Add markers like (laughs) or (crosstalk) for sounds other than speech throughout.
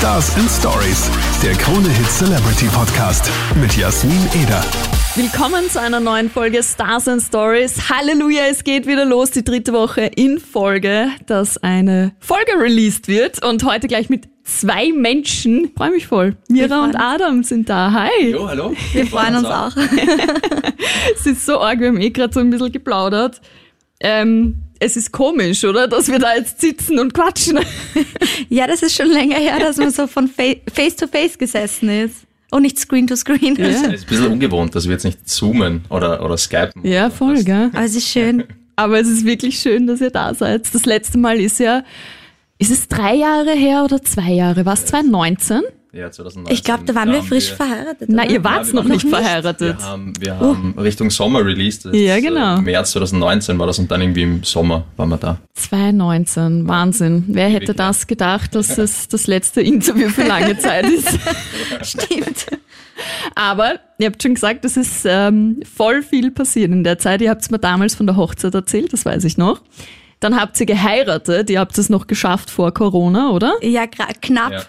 Stars and Stories, der Krone Hit Celebrity Podcast mit Jasmin Eder. Willkommen zu einer neuen Folge Stars and Stories. Halleluja, es geht wieder los, die dritte Woche in Folge, dass eine Folge released wird und heute gleich mit zwei Menschen. Freue mich voll. Mira und Adam sind da. Hi. Jo, hallo. Wir freuen uns auch. (laughs) es ist so arg, wir haben eh gerade so ein bisschen geplaudert. Ähm, es ist komisch, oder? Dass wir da jetzt sitzen und quatschen. (laughs) ja, das ist schon länger her, dass man so von Face to Face gesessen ist. Und nicht Screen to Screen. Ja. Es ist ein bisschen ungewohnt, dass wir jetzt nicht zoomen oder, oder skypen. Ja, voll, gell? Aber es ist schön. Aber es ist wirklich schön, dass ihr da seid. Das letzte Mal ist ja, ist es drei Jahre her oder zwei Jahre? War es 2019? Ja, 2019. Ich glaube, da waren wir frisch wir, verheiratet. Nein, ihr wart ja, noch nicht verheiratet. Wir haben, wir haben uh. Richtung Sommer released. ja, genau. Im März 2019 war das und dann irgendwie im Sommer waren wir da. 2019, Wahnsinn. Wer hätte das gedacht, dass es das letzte Interview für lange Zeit ist? (laughs) Stimmt. Aber ihr habt schon gesagt, es ist ähm, voll viel passiert in der Zeit. Ihr habt es mir damals von der Hochzeit erzählt, das weiß ich noch. Dann habt ihr geheiratet, ihr habt es noch geschafft vor Corona, oder? Ja, knapp. Ja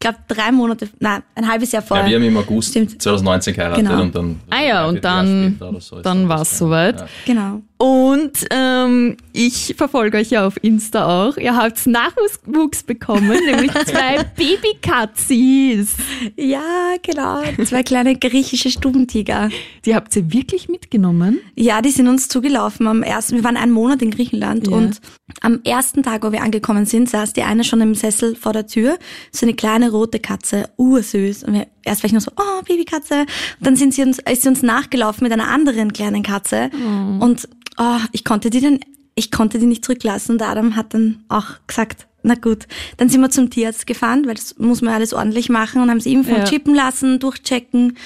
glaube, drei Monate, nein, ein halbes Jahr vorher. Ja, wir haben im August Stimmt. 2019 geheiratet genau. und dann. Ah ja, und dann, so dann war es soweit. Ja. Genau. Und ähm, ich verfolge euch ja auf Insta auch. Ihr habt Nachwuchs bekommen, (laughs) nämlich zwei Babykatzis. Ja, genau. Zwei kleine griechische Stubentiger. Die habt ihr wirklich mitgenommen? Ja, die sind uns zugelaufen am ersten. Wir waren einen Monat in Griechenland ja. und am ersten Tag, wo wir angekommen sind, saß die eine schon im Sessel vor der Tür. So eine kleine rote Katze, ursüß. Und wir, erst war ich nur so, oh, Babykatze. Und dann sind sie uns, ist sie uns nachgelaufen mit einer anderen kleinen Katze. Oh. Und oh, ich konnte die dann, ich konnte die nicht zurücklassen und Adam hat dann auch gesagt, na gut, dann sind wir zum Tierarzt gefahren, weil das muss man alles ordentlich machen und haben sie impfen ja. chippen lassen, durchchecken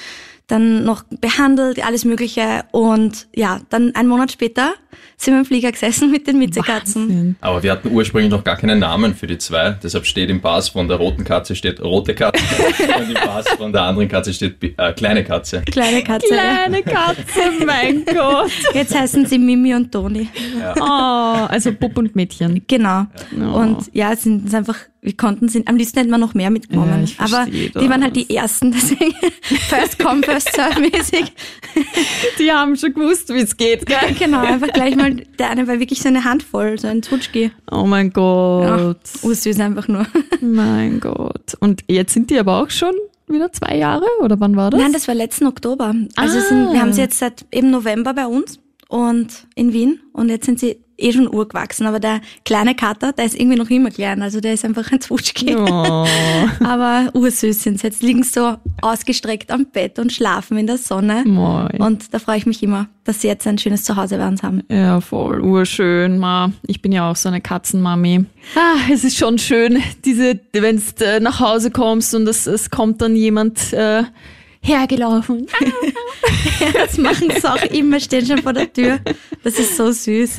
dann noch behandelt, alles Mögliche. Und ja, dann einen Monat später sind wir im Flieger gesessen mit den Mitzekatzen. Aber wir hatten ursprünglich noch gar keinen Namen für die zwei. Deshalb steht im Pass von der roten Katze steht rote Katze (laughs) und im Pass von der anderen Katze steht äh, kleine Katze. Kleine Katze. Kleine Katze, mein (laughs) Gott. Jetzt heißen sie Mimi und Toni. Ja. Oh, also Bub und Mädchen. Genau. Ja. Und ja, es sind einfach wir konnten sind, am liebsten hätten wir noch mehr mitgenommen. Ja, aber die das. waren halt die ersten, deswegen (laughs) first come, first serve mäßig. Die haben schon gewusst, wie es geht, gell? Genau, einfach gleich mal, der eine war wirklich so eine Handvoll, so ein Zwutschki. Oh mein Gott. Ja, süß einfach nur. (laughs) Mein Gott. Und jetzt sind die aber auch schon wieder zwei Jahre oder wann war das? Nein, das war letzten Oktober. Also ah. sind, wir haben sie jetzt seit eben November bei uns und in Wien und jetzt sind sie eh schon urgewachsen, aber der kleine Kater, der ist irgendwie noch immer klein, also der ist einfach ein Zwutschki. Oh. (laughs) aber ursüß sind sie. Jetzt liegen sie so ausgestreckt am Bett und schlafen in der Sonne. Moin. Und da freue ich mich immer, dass sie jetzt ein schönes Zuhause bei uns haben. Ja, voll urschön. Ma. Ich bin ja auch so eine Katzenmami. Ah, es ist schon schön, diese, wenn du äh, nach Hause kommst und es, es kommt dann jemand äh, hergelaufen. (laughs) das machen sie auch immer, stehen schon vor der Tür. Das ist so süß.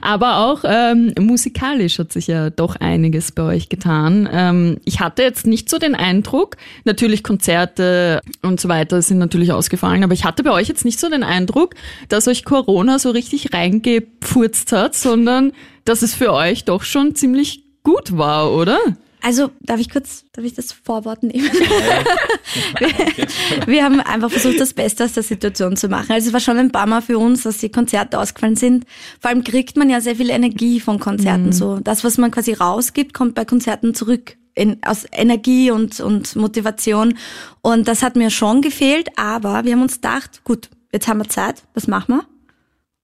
Aber auch ähm, musikalisch hat sich ja doch einiges bei euch getan. Ähm, ich hatte jetzt nicht so den Eindruck, natürlich Konzerte und so weiter sind natürlich ausgefallen, aber ich hatte bei euch jetzt nicht so den Eindruck, dass euch Corona so richtig reingepfurzt hat, sondern dass es für euch doch schon ziemlich gut war, oder? Also, darf ich kurz, darf ich das Vorwort nehmen? (laughs) wir, wir, haben einfach versucht, das Beste aus der Situation zu machen. Also, es war schon ein paar Mal für uns, dass die Konzerte ausgefallen sind. Vor allem kriegt man ja sehr viel Energie von Konzerten. Mhm. So, das, was man quasi rausgibt, kommt bei Konzerten zurück. In, aus Energie und, und Motivation. Und das hat mir schon gefehlt, aber wir haben uns gedacht, gut, jetzt haben wir Zeit, was machen wir?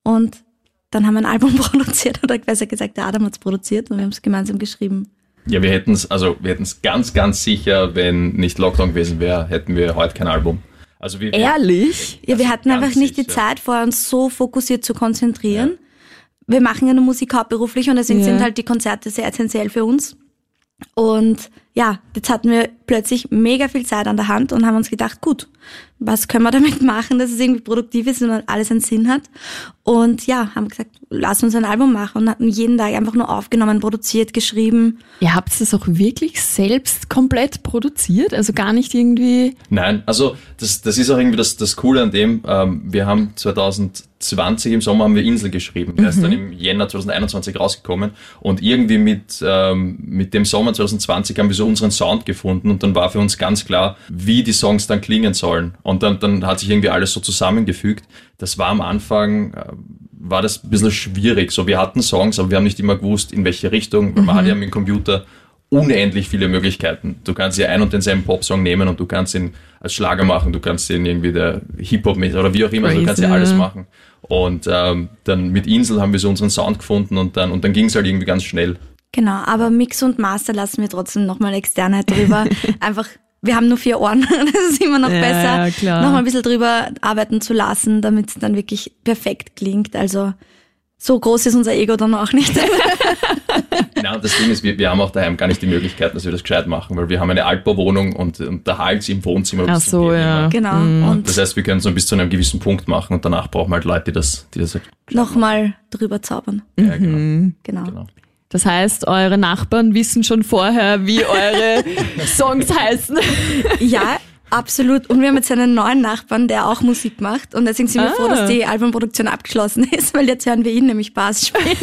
Und dann haben wir ein Album (laughs) produziert, oder besser gesagt, der Adam hat es produziert und wir haben es gemeinsam geschrieben. Ja, wir hätten es, also wir hätten es ganz, ganz sicher, wenn nicht Lockdown gewesen wäre, hätten wir heute kein Album. Also wir, Ehrlich? Ja, wir hatten einfach nicht sicher. die Zeit, vor uns so fokussiert zu konzentrieren. Ja. Wir machen ja nur Musik hauptberuflich und deswegen ja. sind halt die Konzerte sehr essentiell für uns. Und ja, jetzt hatten wir plötzlich mega viel Zeit an der Hand und haben uns gedacht, gut, was können wir damit (laughs) machen, dass es irgendwie produktiv ist und alles einen Sinn hat. Und ja, haben gesagt, lass uns ein Album machen und hatten jeden Tag einfach nur aufgenommen, produziert, geschrieben. Ihr habt es auch wirklich selbst komplett produziert? Also gar nicht irgendwie... Nein, also das, das ist auch irgendwie das, das Coole an dem. Ähm, wir haben 2012 2020 im Sommer haben wir Insel geschrieben. Der ist dann im Jänner 2021 rausgekommen und irgendwie mit, ähm, mit dem Sommer 2020 haben wir so unseren Sound gefunden und dann war für uns ganz klar, wie die Songs dann klingen sollen. Und dann, dann hat sich irgendwie alles so zusammengefügt. Das war am Anfang, äh, war das ein bisschen schwierig. So, wir hatten Songs, aber wir haben nicht immer gewusst, in welche Richtung. weil Man hat ja mit dem Computer unendlich viele Möglichkeiten. Du kannst ja ein und denselben Popsong nehmen und du kannst ihn als Schlager machen, du kannst ihn irgendwie der Hip-Hop mit oder wie auch immer, also du kannst ja alles machen. Und ähm, dann mit Insel haben wir so unseren Sound gefunden und dann und dann ging es halt irgendwie ganz schnell. Genau, aber Mix und Master lassen wir trotzdem nochmal Externheit drüber. (laughs) Einfach, wir haben nur vier Ohren, (laughs) das ist immer noch Ja, besser, ja, klar. nochmal ein bisschen drüber arbeiten zu lassen, damit es dann wirklich perfekt klingt. Also so groß ist unser Ego dann auch nicht. (laughs) Ja, und das Ding ist, wir, wir haben auch daheim gar nicht die Möglichkeit, dass wir das gescheit machen, weil wir haben eine Altbauwohnung und, und der Hals im Wohnzimmer Ach so, ja. genau. Und Das heißt, wir können so bis zu einem gewissen Punkt machen und danach brauchen wir halt Leute, die das, die das halt nochmal drüber zaubern. ja, genau. Genau. genau. Das heißt, eure Nachbarn wissen schon vorher, wie eure (laughs) Songs heißen. Ja, absolut. Und wir haben jetzt einen neuen Nachbarn, der auch Musik macht. Und deswegen sind wir Ah. froh, dass die Albumproduktion abgeschlossen ist, weil jetzt hören wir ihn nämlich Bass spielen.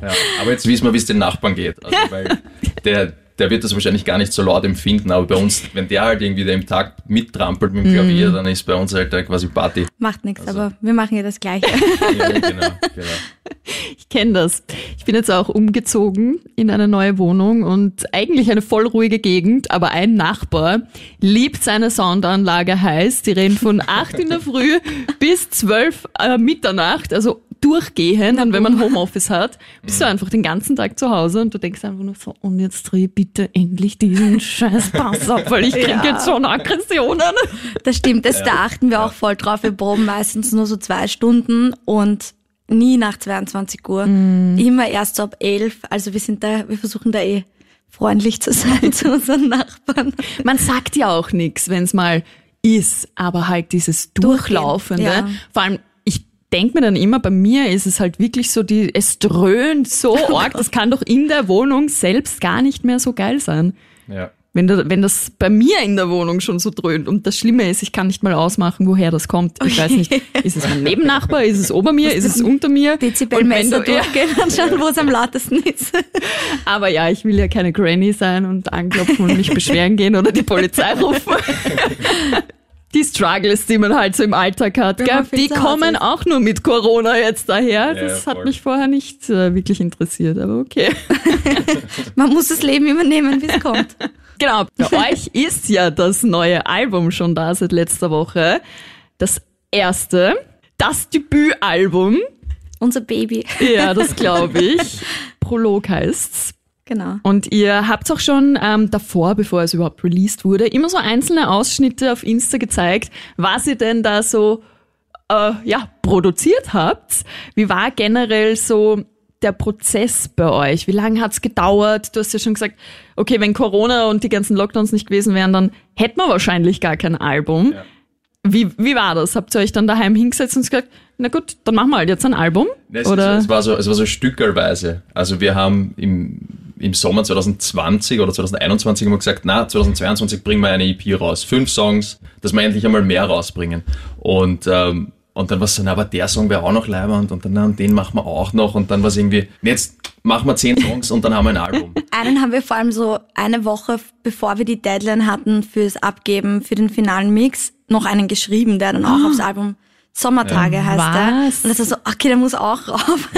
Ja, aber jetzt wissen wir, wie es den Nachbarn geht. Also, weil der, der wird das wahrscheinlich gar nicht so laut empfinden, aber bei uns, wenn der halt irgendwie im Takt mittrampelt mit dem Klavier, dann ist bei uns halt da quasi Party. Macht nichts, aber wir machen ja das Gleiche. (laughs) Ja, genau, genau. Ich kenne das. Ich bin jetzt auch umgezogen in eine neue Wohnung und eigentlich eine voll ruhige Gegend, aber ein Nachbar liebt seine Soundanlage heiß. Die reden von 8 in der Früh (laughs) bis 12 äh, Mitternacht, also durchgehend. Und wenn man Homeoffice hat, bist du einfach den ganzen Tag zu Hause und du denkst einfach nur so, und jetzt dreh bitte endlich diesen (laughs) scheiß Bass ab, weil ich krieg Ja. jetzt schon Aggressionen. Das stimmt, das, da achten wir auch voll drauf. Wir proben meistens nur so zwei Stunden und nie nach 22 Uhr. Immer erst so ab 11. Also wir sind da, wir versuchen da eh freundlich zu sein (laughs) zu unseren Nachbarn. Man sagt ja auch nichts, wenn es mal ist, aber halt dieses Durchlaufende. ja. Vor allem, denke mir dann immer, bei mir ist es halt wirklich so, die, es dröhnt so (laughs) arg, das kann doch in der Wohnung selbst gar nicht mehr so geil sein. Ja. Wenn, du, wenn das bei mir in der Wohnung schon so dröhnt und das Schlimme ist, ich kann nicht mal ausmachen, woher das kommt. Ich weiß nicht, (laughs) ist es mein Nebennachbar, ist es ober mir, ist es unter mir? Dezibelmesser durchgehen (laughs) und schauen, wo es am lautesten ist. aber ja, ich will ja keine Granny sein und anklopfen und mich beschweren gehen oder die Polizei rufen. Die Struggles, die man halt so im Alltag hat, gell, die kommen ist. auch nur mit Corona jetzt daher. Ja, Das ja, hat mich vorher nicht äh, wirklich interessiert, aber okay. (laughs) Man muss das Leben übernehmen, wie es kommt. (laughs) Genau, bei euch ist ja das neue Album schon da seit letzter Woche. Das erste, das Debütalbum. Unser Baby. Ja, das glaube (laughs) ich. Prolog heißt's. Genau. Und ihr habt auch schon ähm, davor, bevor es überhaupt released wurde, immer so einzelne Ausschnitte auf Insta gezeigt, was ihr denn da so äh, ja, produziert habt. Wie war generell so der Prozess bei euch? Wie lange hat's gedauert? Du hast ja schon gesagt, okay, wenn Corona und die ganzen Lockdowns nicht gewesen wären, dann hätten wir wahrscheinlich gar kein Album. Ja. Wie, wie war das? Habt ihr euch dann daheim hingesetzt und gesagt, na gut, dann machen wir halt jetzt ein Album? Es, Oder? es, es war so, es war so stückelweise. Also wir haben im, im Sommer 2020 oder 2021 immer gesagt, na, 2022 bringen wir eine EP raus. Fünf Songs, dass wir endlich einmal mehr rausbringen. Und, ähm, und dann war es so, na, aber der Song wäre auch noch leibend und dann, na, den machen wir auch noch und dann war es irgendwie, jetzt machen wir zehn Songs und dann haben wir ein Album. (laughs) Einen haben wir vor allem so eine Woche, bevor wir die Deadline hatten fürs Abgeben, für den finalen Mix, noch einen geschrieben, der dann auch aufs Album Sommertage heißt der. Was? Und das war so, okay, der muss auch rauf.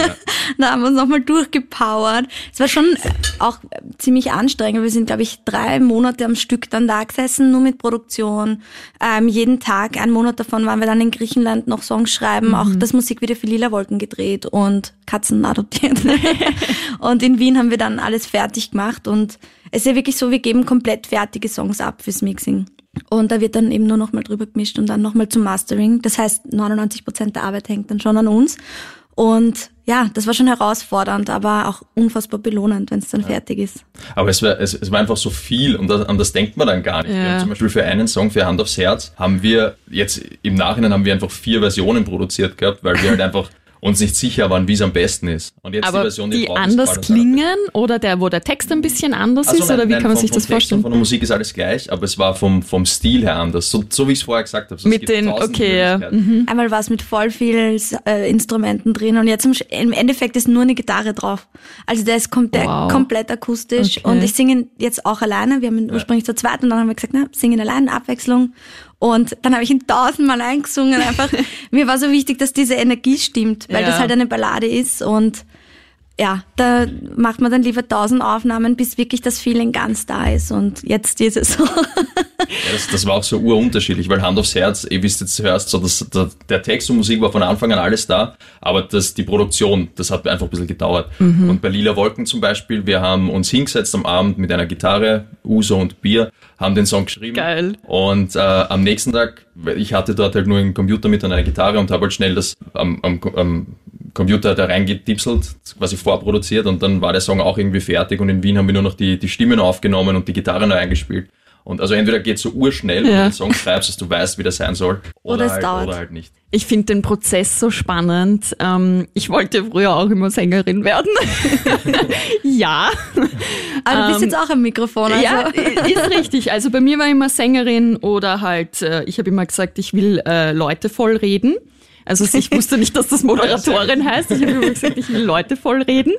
da (laughs) haben wir uns nochmal durchgepowert. Es war schon auch ziemlich anstrengend. Wir sind, glaube ich, drei Monate am Stück dann da gesessen, nur mit Produktion. Ähm, jeden Tag, einen Monat davon waren wir dann in Griechenland noch Songs schreiben, auch das Musikvideo für Lila Wolken gedreht und Katzen adoptiert. (laughs) (laughs) und in Wien haben wir dann alles fertig gemacht und es ist ja wirklich so, wir geben komplett fertige Songs ab fürs Mixing. Und da wird dann eben nur nochmal drüber gemischt und dann nochmal zum Mastering. Das heißt, 99 Prozent der Arbeit hängt dann schon an uns. Und ja, das war schon herausfordernd, aber auch unfassbar belohnend, wenn es dann fertig ist. Aber es war, es, es war einfach so viel und das, an das denkt man dann gar nicht. Wir Ja. haben zum Beispiel für einen Song, für Hand aufs Herz, haben wir jetzt im Nachhinein haben wir einfach vier Versionen produziert gehabt, weil wir halt (laughs) einfach uns nicht sicher waren, wie es am besten ist. Und jetzt Aber die Version, die drauf ist, anders klingen oder der, wo der Text ein bisschen anders Also ist nein, oder wie nein, kann man vom, sich das Text vorstellen? Von der Musik ist alles gleich, aber es war vom, vom Stil her anders. So, so wie ich es vorher gesagt habe. So, es Mit gibt den, tausend okay, ja. Mhm. Einmal war es mit voll viel äh, Instrumenten drin und jetzt im, Endeffekt ist nur eine Gitarre drauf. Also der ist kom der Wow. komplett akustisch Okay. und ich singe ihn jetzt auch alleine. Wir haben ihn ursprünglich zu zweit und dann haben wir gesagt, na, singen allein, Abwechslung. Und dann habe ich ihn tausendmal eingesungen. Einfach, (laughs) mir war so wichtig, dass diese Energie stimmt, weil Ja. das halt eine Ballade ist und ja, da macht man dann lieber tausend Aufnahmen, bis wirklich das Feeling ganz da ist. Und jetzt ist es so. Ja, das, das war auch so urunterschiedlich, weil Hand aufs Herz, ihr wisst jetzt hörst, so das, der, der Text und Musik war von Anfang an alles da, aber das, die Produktion, das hat einfach ein bisschen gedauert. Mhm. Und bei Lila Wolken zum Beispiel, wir haben uns hingesetzt am Abend mit einer Gitarre, Uso und Bier, haben den Song geschrieben. Geil. Und äh, am nächsten Tag, ich hatte dort halt nur einen Computer mit und eine Gitarre und habe halt schnell das am, am, am Computer da reingetipselt, quasi vorproduziert und dann war der Song auch irgendwie fertig und in Wien haben wir nur noch die, die Stimmen aufgenommen und die Gitarre neu eingespielt. Und also entweder geht so urschnell, wenn Ja. du den Song schreibst, dass du weißt, wie der sein soll, oder, Oder es halt, dauert. oder halt nicht. Ich finde den Prozess so spannend. Ähm, ich wollte früher auch immer Sängerin werden. (laughs) ja. Aber du bist Ähm, jetzt auch am Mikrofon. Also. Ja, ist richtig. Also bei mir war immer Sängerin oder halt, äh, ich habe immer gesagt, ich will äh, Leute voll reden. Also ich wusste nicht, dass das Moderatorin heißt. Ich habe immer gesagt, ich will Leute voll reden.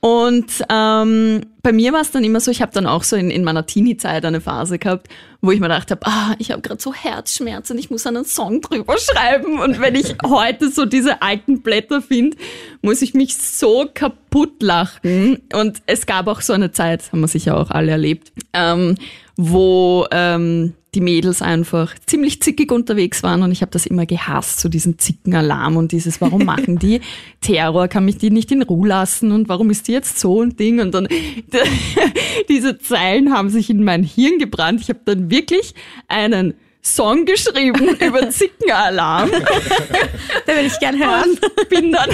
Und ähm, bei mir war es dann immer so, ich habe dann auch so in, in meiner Teenie-Zeit eine Phase gehabt, wo ich mir gedacht habe, ah, ich habe gerade so Herzschmerzen, ich muss einen Song drüber schreiben. Und wenn ich (laughs) heute so diese alten Blätter finde, muss ich mich so kaputt lachen. Und es gab auch so eine Zeit, haben wir sicher auch alle erlebt, ähm, wo ähm, die Mädels einfach ziemlich zickig unterwegs waren und ich habe das immer gehasst, so diesen Zickenalarm und dieses, warum machen die (laughs) Terror, kann mich die nicht in Ruhe lassen und warum ist die jetzt so ein Ding und dann (laughs) diese Zeilen haben sich in mein Hirn gebrannt. Ich habe dann wirklich einen Song geschrieben (laughs) über Zickenalarm (laughs) Da will ich gerne hören. und bin dann,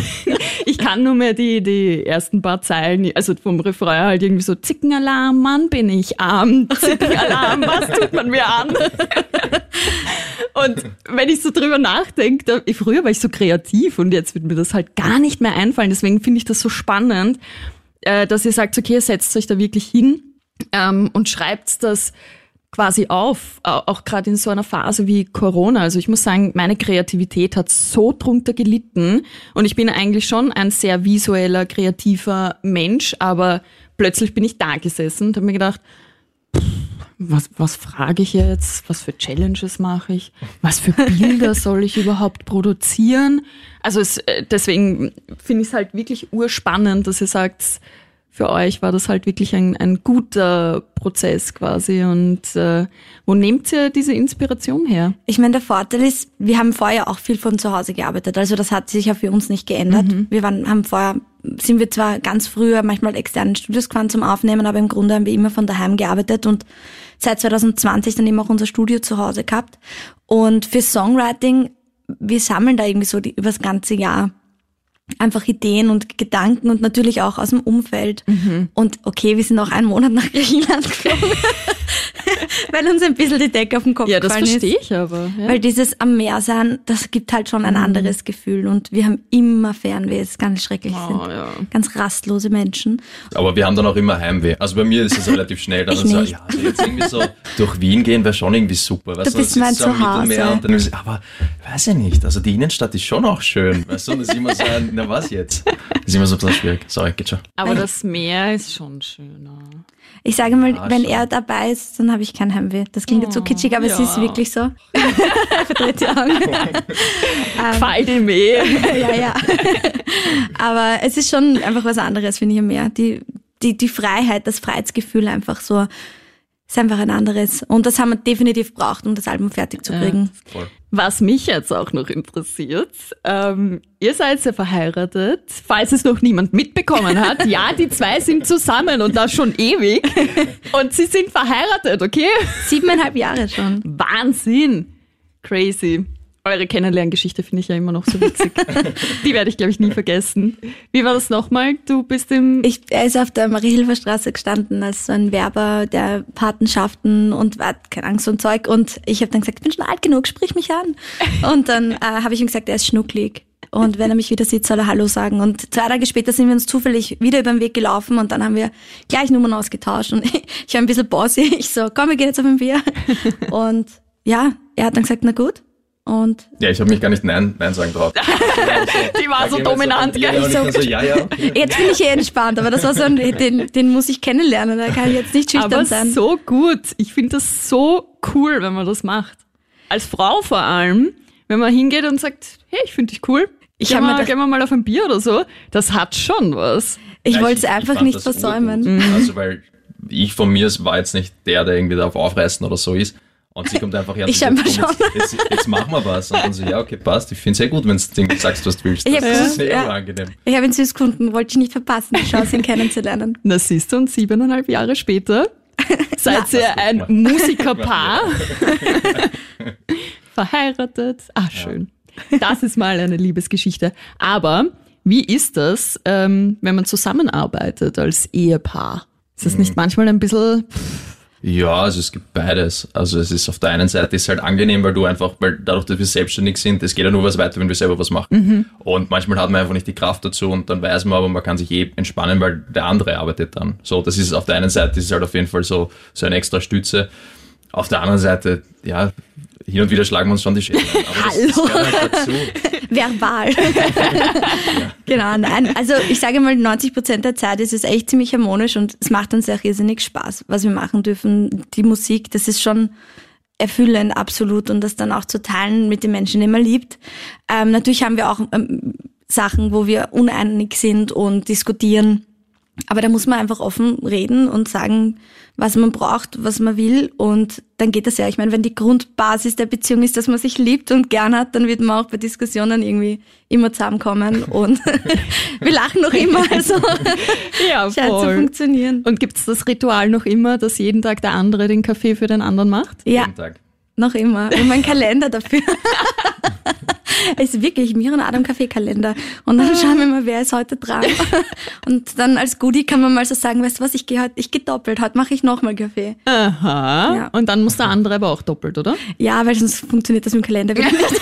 ich kann nur mehr die, die ersten paar Zeilen, also vom Refrain halt irgendwie so, Zickenalarm, Mann, bin ich arm, Zickenalarm, was tut man mir an? Und wenn ich so drüber nachdenke, da, früher war ich so kreativ und jetzt wird mir das halt gar nicht mehr einfallen, deswegen finde ich das so spannend, äh, dass ihr sagt, okay, setzt euch da wirklich hin ähm, und schreibt das quasi auf, au- auch gerade in so einer Phase wie Corona. Also ich muss sagen, meine Kreativität hat so drunter gelitten und ich bin eigentlich schon ein sehr visueller, kreativer Mensch, aber plötzlich bin ich da gesessen und habe mir gedacht, pff, was, was frage ich jetzt? Was für Challenges mache ich? Was für Bilder (laughs) soll ich überhaupt produzieren? Also es, äh, deswegen finde ich es halt wirklich urspannend, dass ihr sagt, für euch war das halt wirklich ein, ein guter Prozess quasi. Und äh, wo nehmt ihr diese Inspiration her? Ich meine, der Vorteil ist, wir haben vorher auch viel von zu Hause gearbeitet. Also das hat sich ja für uns nicht geändert. Wir waren, haben vorher, sind wir zwar ganz früher manchmal externen Studios gefahren zum Aufnehmen, aber im Grunde haben wir immer von daheim gearbeitet und seit 2020 dann eben auch unser Studio zu Hause gehabt. Und für Songwriting, wir sammeln da irgendwie so die, übers ganze Jahr einfach Ideen und Gedanken und natürlich auch aus dem Umfeld. Und okay, wir sind auch einen Monat nach Griechenland geflogen, (laughs) weil uns ein bisschen die Decke auf den Kopf Ja, das gefallen ist. verstehe ich aber. Ja. Weil dieses am Meer sein, das gibt halt schon ein anderes Gefühl. Und wir haben immer Fernweh, das ist ganz schrecklich Oh, sind. ja. Ganz rastlose Menschen. Aber wir haben dann auch immer Heimweh. Also bei mir ist es relativ schnell. Dann Ich so, nicht. ja, also jetzt irgendwie so durch Wien gehen wäre schon irgendwie super. Weißt Du bist mein du Zuhause. Und dann ist, aber weiß ich nicht. Also die Innenstadt ist schon auch schön. Weißt du, das ist immer so ein, na was jetzt? Das ist immer so ein bisschen schwierig. Sorry, geht schon. Aber das Meer ist schon schöner. Ich sage mal, Ah, wenn schon. er dabei ist, dann habe ich kein Heimweh. Das klingt jetzt so kitschig, aber es ja. ist wirklich so. (laughs) Verdreht die Augen. (laughs) Fall dem eh. (laughs) ja, ja. Aber es ist schon einfach was anderes, finde ich, am Meer. Die, die, die Freiheit, das Freiheitsgefühl einfach so, ist einfach ein anderes. Und das haben wir definitiv braucht, um das Album fertig zu kriegen. Voll. Was mich jetzt auch noch interessiert, ähm, ihr seid ja verheiratet, falls es noch niemand mitbekommen hat. (laughs) Ja, die zwei sind zusammen und das schon ewig. (laughs) Und sie sind verheiratet, okay? Siebeneinhalb Jahre schon. Wahnsinn. Crazy. Eure Kennenlerngeschichte finde ich ja immer noch so witzig. (laughs) Die werde ich, glaube ich, nie vergessen. Wie war das nochmal? Du bist im... Ich, er ist auf der Marie-Hilfer-Straße gestanden als so ein Werber der Patenschaften und hat keine Angst und Zeug. Und ich habe dann gesagt, ich bin schon alt genug, sprich mich an. (laughs) Und dann äh, habe ich ihm gesagt, er ist schnucklig. Und wenn er mich wieder sieht, soll er Hallo sagen. Und zwei Tage später sind wir uns zufällig wieder über den Weg gelaufen und dann haben wir gleich Nummern ausgetauscht. Und ich, (laughs) ich war ein bisschen bossy. Ich so, komm, wir gehen jetzt auf ein Bier. Und ja, er hat dann gesagt, na gut. Und Ja, ich habe mich gar nicht Nein, Nein sagen traut. (laughs) Die war so dominant, gell? dann so, ja, ja. jetzt bin ich eh entspannt, aber das war so ein, den, den muss ich kennenlernen. Da kann ich jetzt nicht schüchtern Aber sein. so gut. Ich finde das so cool, wenn man das macht. Als Frau vor allem, wenn man hingeht und sagt, hey, ich finde dich cool. Ich gehen, hab mir wir, das- gehen wir mal auf ein Bier oder so. Das hat schon was. Ich Ja, wollte es einfach nicht versäumen. urgut. Also, weil ich von mir war jetzt nicht der, der irgendwie da auf Aufreißen oder so ist. Und sie kommt einfach her und Ich sagt, scheinbar komm, jetzt, jetzt, jetzt machen wir was. Und dann so, ja, okay, passt. Ich finde es sehr gut, wenn du sagst, was du willst. Ich Das ist sehr ja. angenehm. Ich habe ihn süß gefunden, wollte ich nicht verpassen, die Chance, ihn kennenzulernen. (laughs) Na siehst du, und siebeneinhalb Jahre später (laughs) seid ihr ein mal. Musikerpaar. (laughs) Verheiratet. Ah, schön. Das ist mal eine Liebesgeschichte. Aber wie ist das, ähm, wenn man zusammenarbeitet als Ehepaar? Ist das nicht manchmal ein bisschen Ja, also es gibt beides. Also es ist auf der einen Seite ist halt angenehm, weil du einfach, weil dadurch, dass wir selbstständig sind, es geht ja nur was weiter, wenn wir selber was machen. Und manchmal hat man einfach nicht die Kraft dazu und dann weiß man aber, man kann sich eh entspannen, weil der andere arbeitet dann. So, das ist auf der einen Seite ist es halt auf jeden Fall so, so eine extra Stütze. Auf der anderen Seite, ja, hin und wieder schlagen wir uns schon die das, das Hallo. (laughs) Verbal. (laughs) genau, nein. Also ich sage mal, 90 Prozent der Zeit ist es echt ziemlich harmonisch und es macht uns auch irrsinnig Spaß, was wir machen dürfen. Die Musik, das ist schon erfüllend, absolut. Und das dann auch zu teilen mit den Menschen, die man liebt. Ähm, natürlich haben wir auch ähm, Sachen, wo wir uneinig sind und diskutieren. Aber da muss man einfach offen reden und sagen, was man braucht, was man will. Und dann geht das ja. Ich meine, wenn die Grundbasis der Beziehung ist, dass man sich liebt und gern hat, dann wird man auch bei Diskussionen irgendwie immer zusammenkommen. Und (laughs) wir lachen noch immer. Also (laughs) ja, scheint zu voll. funktionieren. Und gibt's das Ritual noch immer, dass jeden Tag der andere den Kaffee für den anderen macht? Ja, Jeden Tag. noch immer. Ich habe meinen Kalender dafür. (laughs) (laughs) Es ist wirklich mir und Adam Kaffeekalender. Und dann schauen wir mal, wer ist heute dran. (laughs) Und dann als Goodie kann man mal so sagen, weißt du was, ich gehe heute, ich gehe doppelt, heute mache ich nochmal Kaffee. Aha. Ja. Und dann muss der andere aber auch doppelt, oder? Ja, weil sonst funktioniert das mit dem Kalender wieder (laughs) nicht.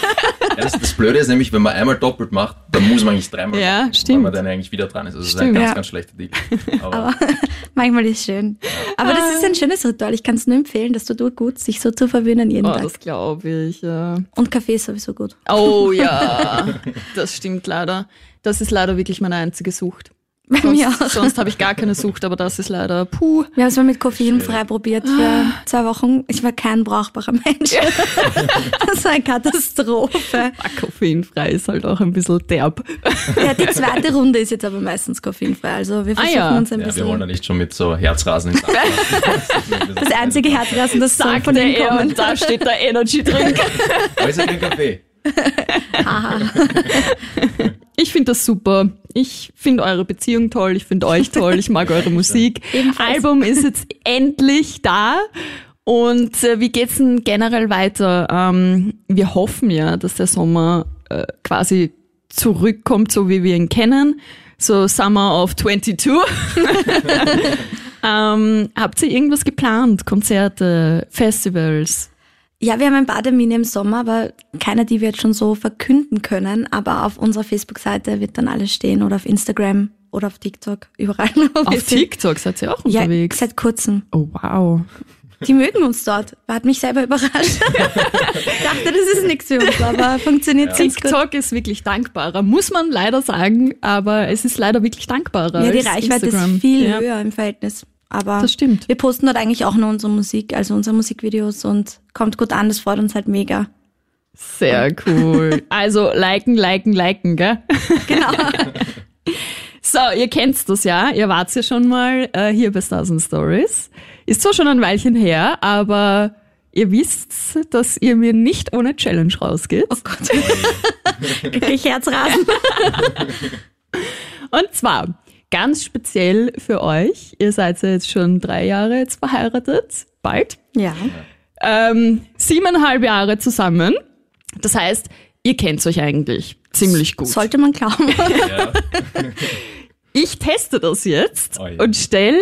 Ja, das, das Blöde ist nämlich, wenn man einmal doppelt macht, dann muss man eigentlich dreimal Ja, machen, stimmt. weil man dann eigentlich wieder dran ist. Also das ist ein ganz, Ja. ganz schlechter Deal. (laughs) Aber, Aber (laughs) manchmal ist es schön. Aber das ist ein schönes Ritual. Ich kann es nur empfehlen, das tut gut, sich so zu verwöhnen jeden Oh, Tag. das glaube ich, ja. Und Kaffee ist sowieso gut. Oh ja, (laughs) das stimmt leider. Das ist leider wirklich meine einzige Sucht. Bei Sonst, mir auch. sonst habe ich gar keine Sucht, aber das ist leider puh. Wir haben es mal mit Koffein frei probiert für zwei Wochen. Ich war kein brauchbarer Mensch. (laughs) Das war eine Katastrophe. Ah, Koffeinfrei ist halt auch ein bisschen derb. Ja, die zweite Runde ist jetzt aber meistens koffeinfrei. Also wir Ah, versuchen ja. uns ein ja, wir wollen da bisschen. nicht schon mit so Herzrasen ins (laughs) Das einzige Herzrasen, das so von er kommen. und da steht der Energy (laughs) Drink. Wo ist denn der Kaffee? Ich finde das super. Ich finde eure Beziehung toll, ich finde euch toll, ich mag eure (laughs) Musik. Album ist jetzt endlich da. Und äh, wie geht's denn generell weiter? Ähm, wir hoffen ja, dass der Sommer äh, quasi zurückkommt, so wie wir ihn kennen. So Summer of 22. (laughs) (laughs) ähm, habt ihr irgendwas geplant? Konzerte, Festivals? Ja, wir haben ein paar Termine im Sommer, aber keine, die wir jetzt schon so verkünden können. Aber auf unserer Facebook-Seite wird dann alles stehen oder auf Instagram oder auf TikTok, überall. (laughs) Auf. TikTok seid ihr auch Ja, unterwegs? seit kurzem. oh wow. Die mögen uns dort. Hat mich selber überrascht. (laughs) Dachte, das ist nichts für uns, aber funktioniert ganz gut. TikTok ist wirklich dankbarer, muss man leider sagen, aber es ist leider wirklich dankbarer. Ja, die als Reichweite Instagram. ist viel ja. höher im Verhältnis. Aber Das stimmt. wir posten dort eigentlich auch nur unsere Musik, also unsere Musikvideos und kommt gut an, das freut uns halt mega. Sehr cool. (laughs) Also liken, liken, liken, gell? Genau. (laughs) So, ihr kennt das ja. Ihr wart ja schon mal äh, hier bei Stars and Stories. Ist zwar schon ein Weilchen her, aber ihr wisst, dass ihr mir nicht ohne Challenge rausgeht. Oh Gott. (laughs) Krieg ich Herzrasen. Und zwar ganz speziell für euch. Ihr seid ja jetzt schon drei Jahre jetzt verheiratet. Bald. Ja. Ähm, siebeneinhalb Jahre zusammen. Das heißt, ihr kennt euch eigentlich ziemlich gut. Sollte man glauben. Ja. (laughs) Ich teste das jetzt Oh je. und stell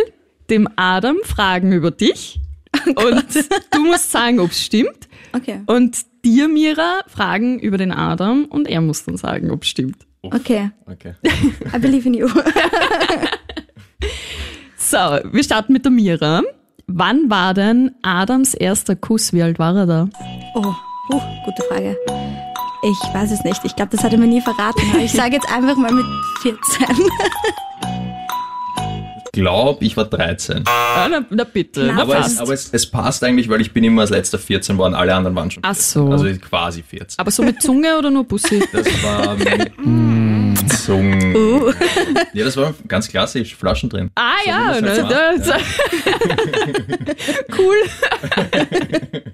dem Adam Fragen über dich. und du musst sagen, ob es stimmt. Okay. Und dir, Mira, Fragen über den Adam und er muss dann sagen, ob es stimmt. Okay, Okay. (laughs) I believe in you. (laughs) So, wir starten mit der Mira. Wann war denn Adams erster Kuss? Wie alt war er da? Oh, uh, gute Frage. Ich weiß es nicht. Ich glaube, das hat er mir nie verraten. Aber ich sage jetzt einfach mal mit 14. (laughs) Glaub, ich war 13. Ah, na, na bitte. Na, Aber, es, aber es, es passt eigentlich, weil ich bin immer als letzter 14 worden, alle anderen waren schon Ach 14. so. Also quasi 14. Aber so mit Zunge oder nur Bussi? Das war (laughs) Zungen. Uh. Ja, das war ganz klassisch, Flaschen drin. Ah So ja, ne, halt macht, das, (laughs) cool. (laughs)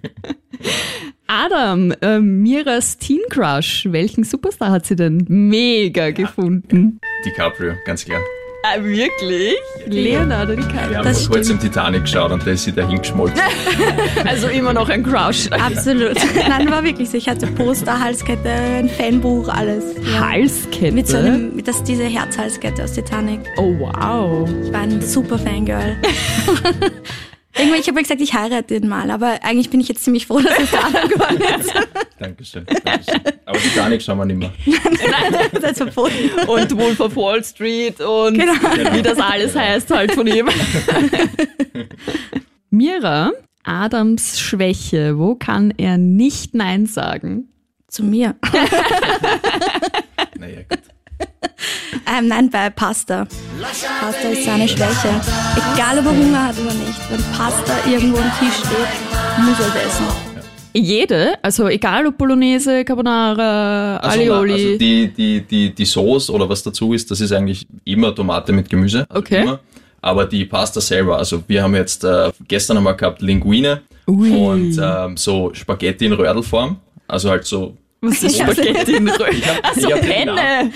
Adam, äh, Miras Teen Crush, welchen Superstar hat sie denn mega gefunden? DiCaprio, ganz klar. Ah, wirklich? Leonardo Wir DiCaprio. haben Das vor kurzem Titanic geschaut und da ist sie dahin geschmolzen. (laughs) Also immer noch ein Crush. Absolut. (laughs) Nein, war wirklich so. Ich hatte Poster, Halskette, ein Fanbuch, alles. Ja. Halskette? Mit so einem, mit das, diese Herzhalskette aus Titanic. oh wow. Ich war ein super Fangirl. (laughs) Irgendwann, ich habe ja gesagt, ich heirate den mal, aber eigentlich bin ich jetzt ziemlich froh, dass es da geworden ist. (laughs) Dankeschön, Dankeschön. Aber Titanic schauen wir nicht mehr. Das ist verboten. Und Wolf of Wall Street und Genau. wie das alles heißt halt von ihm. (laughs) Mira, Adams Schwäche, wo kann er nicht Nein sagen? Zu mir. (laughs) Naja, gut. (laughs) Ähm, nein, bei Pasta. Pasta ist seine Schwäche. Egal, ob er Hunger hat oder nicht. Wenn Pasta irgendwo am Tisch steht, muss er es essen. Jede, also egal ob Bolognese, Carbonara, Also, Alioli. also die, die, die, die Sauce oder was dazu ist, das ist eigentlich immer Tomate mit Gemüse. Also Okay. Immer. Aber die Pasta selber, also wir haben jetzt äh, gestern einmal gehabt Linguine Ui. und ähm, so Spaghetti in Röhrdelform. Also halt so. was ist. (laughs) Spaghetti in Röhr? Also ich hab Penne.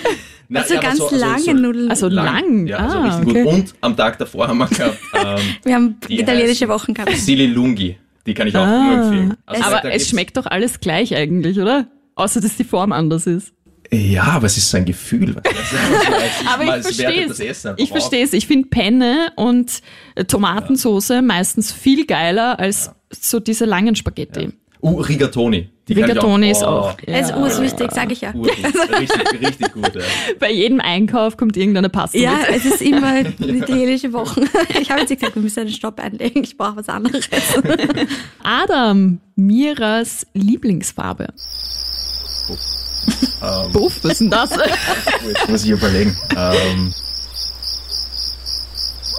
Na, Also ja, ganz so- lange so Nudeln. Also lang. Ja, also ah, richtig okay. gut. Und am Tag davor haben wir gehabt (laughs) ähm, Wir haben Die italienische Wochen gehabt. Sili Lungi. Die kann ich auch Ah. nur empfehlen. Also Aber es schmeckt doch alles gleich eigentlich, oder? Außer dass die Form anders ist. Ja, aber es ist so ein Gefühl. weißt du. (laughs) Das ist einfach so, als- Aber ich verstehe es. Ich verstehe es. Ich finde Penne und äh, Tomatensoße meistens viel geiler als so diese langen Spaghetti. Uh, Rigatoni. Die Rigatoni auch, ist auch. Oh, Es ist urwichtig, sag ich ja. richtig, richtig gut. Ja. (laughs) Bei jedem Einkauf kommt irgendeine Pasta Ja, mit. es ist immer (laughs) italienische Wochen. (laughs) Ich habe jetzt gesagt, wir müssen einen Stopp einlegen. Ich brauche was anderes. Adam, Miras Lieblingsfarbe. Ähm, Buff, was ist denn das? oh, jetzt muss ich überlegen. Ähm,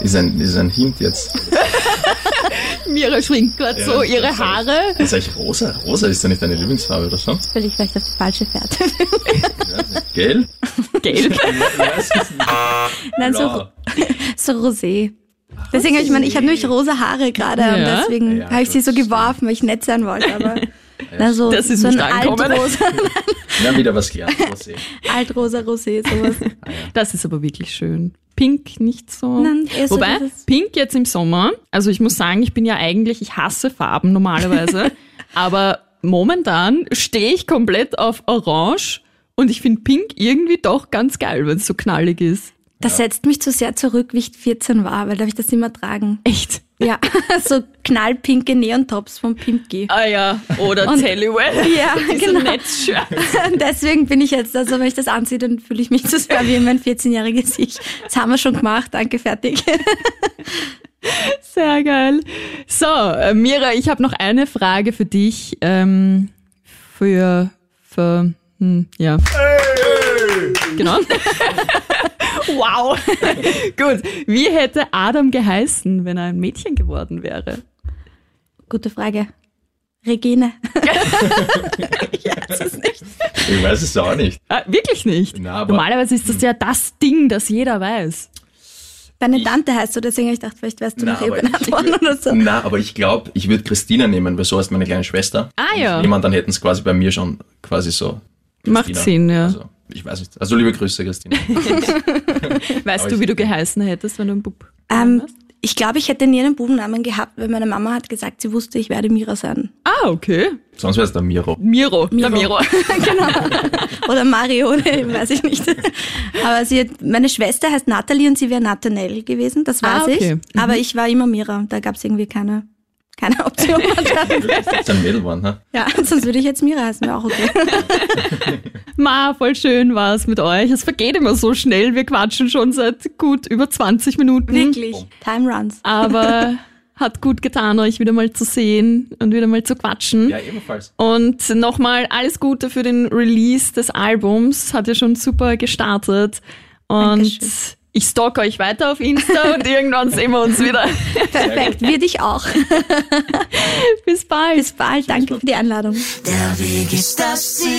ist, ein, ist ein Hint jetzt. (laughs) Mira schwingt gerade Ja, so ihre das. Haare. Ist eigentlich rosa? Rosa ist ja nicht deine Lieblingsfarbe, oder schon? Will ich vielleicht auf die falsche Fährte. Gelb? Gelb. Ja, es (laughs) ist Nein, so, (laughs) so rosé. Deswegen habe ich meine, ich habe nämlich rosa Haare gerade und Ja. deswegen Ja, habe ich sie so geworfen, weil ich nett sein wollte. Aber na, so, Das ist so ein nicht angekommen. altrosa, Wir haben wieder was gelernt. Rosé. altrosa Rosé, sowas. Das ist aber wirklich schön. Pink nicht so. Nein, eher so Wobei, Pink jetzt im Sommer, also ich muss sagen, ich bin ja eigentlich, ich hasse Farben normalerweise, (laughs) aber momentan stehe ich komplett auf Orange und ich finde Pink irgendwie doch ganz geil, wenn es so knallig ist. Das setzt mich zu sehr zurück, wie ich 14 war, weil darf ich das immer tragen. Echt? Ja, (laughs) so knallpinke Neontops vom Pimpki. Ah ja, oder Und- Tellywell. (laughs) Ja, Diese genau. Netzshirt. (laughs) Deswegen bin ich jetzt, also wenn ich das anziehe, dann fühle ich mich zu sehr wie mein 14-jähriges Ich. Das haben wir schon gemacht, danke, fertig. Sehr geil. So, äh, Mira, ich habe noch eine Frage für dich. Ähm, für, für, hm, ja. Genau. (laughs) wow. (laughs) Gut. Wie hätte Adam geheißen, wenn er ein Mädchen geworden wäre? Gute Frage. Regine. (laughs) Ich weiß es auch nicht. Ah, wirklich nicht. Na, aber- Normalerweise ist das ja das Ding, das jeder weiß. Deine Tante heißt so, deswegen habe ich gedacht, vielleicht wärst du Na, benannt ich- worden oder so. Na, aber ich glaube, ich würde Christina nehmen, weil so heißt meine kleine Schwester. Ah, ja. Jemand, dann hätten es quasi bei mir schon quasi so. Macht Christina. Sinn, ja. Also, ich weiß nicht. Also liebe Grüße, Christina. (laughs) Weißt du, wie du geheißen hättest, wenn du ein Bub Ähm, ich glaube, ich hätte nie einen Bubennamen gehabt, weil meine Mama hat gesagt, sie wusste, ich werde Mira sein. Ah, okay. Sonst wäre es der Miro. Miro. Der Miro. (laughs) genau. Oder Mario, oder (laughs) weiß ich nicht. Aber sie hat, meine Schwester heißt Natalie und sie wäre Nathanael gewesen, das weiß Ah, okay. ich. Aber ich war immer Mira, da gab es irgendwie keine keine Option (laughs) anscheinend. Das ist ein Mädel geworden, ne? Ja, sonst würde ich jetzt Mira heißen, wäre auch okay. (laughs) Ma, voll schön war's mit euch. Es vergeht immer so schnell. Wir quatschen schon seit gut über 20 Minuten. Wirklich. Time runs. Aber (laughs) hat gut getan, euch wieder mal zu sehen und wieder mal zu quatschen. Ja, ebenfalls. Und nochmal alles Gute für den Release des Albums. Hat ja schon super gestartet. Und Dankeschön. Ich stalk euch weiter auf Insta (laughs) und irgendwann sehen wir uns wieder. Perfekt, wir dich auch. (laughs) Bis bald. Bis bald, danke für die Einladung. Der Weg ist das Ziel,